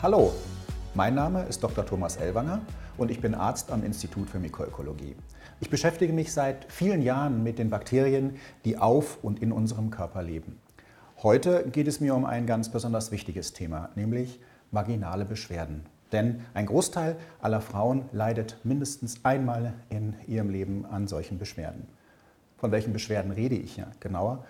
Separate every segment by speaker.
Speaker 1: Hallo, mein Name ist Dr. Thomas Elwanger und ich bin Arzt am Institut für Mikroökologie. Ich beschäftige mich seit vielen Jahren mit den Bakterien, die auf und in unserem Körper leben. Heute geht es mir um ein ganz besonders wichtiges Thema, nämlich vaginale Beschwerden. Denn ein Großteil aller Frauen leidet mindestens einmal in ihrem Leben an solchen Beschwerden. Von welchen Beschwerden rede ich hier genauer?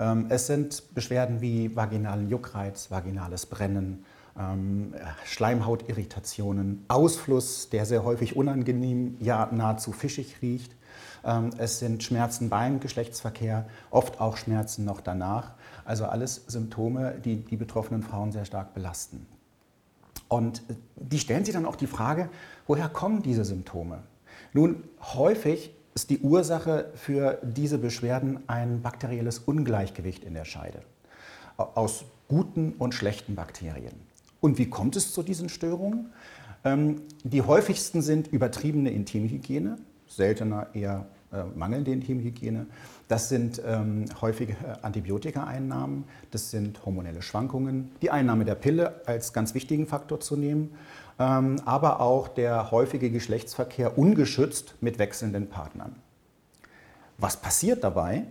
Speaker 1: Ähm, es sind Beschwerden wie vaginalen Juckreiz, vaginales Brennen, ähm, Schleimhautirritationen, Ausfluss, der sehr häufig unangenehm, ja nahezu fischig riecht. Ähm, es sind Schmerzen beim Geschlechtsverkehr, oft auch Schmerzen noch danach. Also alles Symptome, die die betroffenen Frauen sehr stark belasten. Und äh, die stellen sich dann auch die Frage, woher kommen diese Symptome? Nun, häufig ist die Ursache für diese Beschwerden ein bakterielles Ungleichgewicht in der Scheide aus guten und schlechten Bakterien. Und wie kommt es zu diesen Störungen? Ähm, die häufigsten sind übertriebene Intimhygiene, seltener eher mangelnde Intimhygiene. Das sind ähm, häufige Antibiotika-Einnahmen, das sind hormonelle Schwankungen, die Einnahme der Pille als ganz wichtigen Faktor zu nehmen, ähm, aber auch der häufige Geschlechtsverkehr ungeschützt mit wechselnden Partnern. Was passiert dabei?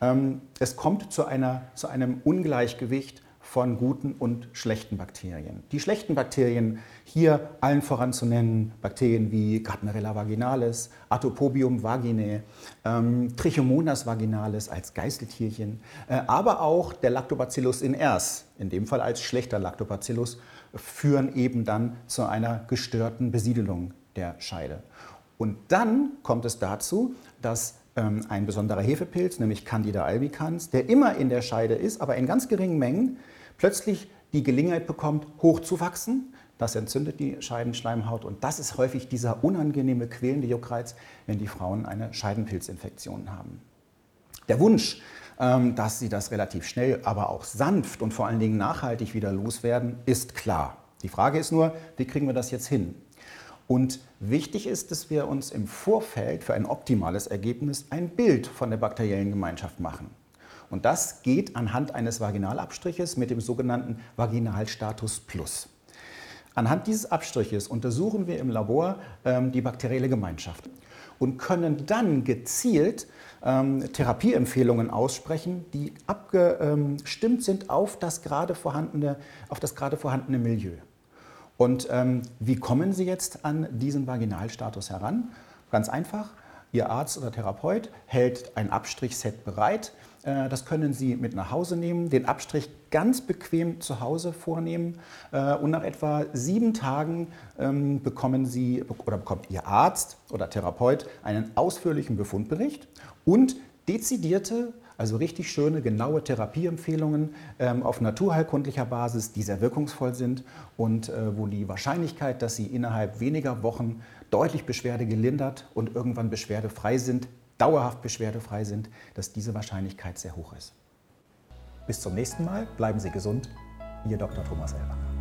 Speaker 1: Ähm, es kommt zu, einer, zu einem Ungleichgewicht von guten und schlechten Bakterien. Die schlechten Bakterien, hier allen voran zu nennen, Bakterien wie Gardnerella vaginalis, Atopobium vaginae, ähm, Trichomonas vaginalis als Geißeltierchen, äh, aber auch der Lactobacillus iners, in dem Fall als schlechter Lactobacillus, führen eben dann zu einer gestörten Besiedelung der Scheide. Und dann kommt es dazu, dass ein besonderer Hefepilz, nämlich Candida albicans, der immer in der Scheide ist, aber in ganz geringen Mengen, plötzlich die Gelegenheit bekommt, hochzuwachsen. Das entzündet die Scheidenschleimhaut und das ist häufig dieser unangenehme, quälende Juckreiz, wenn die Frauen eine Scheidenpilzinfektion haben. Der Wunsch, ähm, dass sie das relativ schnell, aber auch sanft und vor allen Dingen nachhaltig wieder loswerden, ist klar. Die Frage ist nur, wie kriegen wir das jetzt hin? Und wichtig ist, dass wir uns im Vorfeld für ein optimales Ergebnis ein Bild von der bakteriellen Gemeinschaft machen. Und das geht anhand eines Vaginalabstriches mit dem sogenannten Vaginalstatus Plus. Anhand dieses Abstriches untersuchen wir im Labor ähm, die bakterielle Gemeinschaft und können dann gezielt ähm, Therapieempfehlungen aussprechen, die abgestimmt sind auf das gerade vorhandene, auf das gerade vorhandene Milieu. Und ähm, wie kommen Sie jetzt an diesen Vaginalstatus heran? Ganz einfach. Ihr Arzt oder Therapeut hält ein Abstrichset bereit. Äh, das können Sie mit nach Hause nehmen, den Abstrich ganz bequem zu Hause vornehmen äh, und nach etwa sieben Tagen ähm, bekommen Sie oder bekommt Ihr Arzt oder Therapeut einen ausführlichen Befundbericht und dezidierte also richtig schöne, genaue Therapieempfehlungen ähm, auf naturheilkundlicher Basis, die sehr wirkungsvoll sind und äh, wo die Wahrscheinlichkeit, dass sie innerhalb weniger Wochen deutlich Beschwerde gelindert und irgendwann beschwerdefrei sind, dauerhaft beschwerdefrei sind, dass diese Wahrscheinlichkeit sehr hoch ist. Bis zum nächsten Mal, bleiben Sie gesund, Ihr Dr. Thomas Elwanger.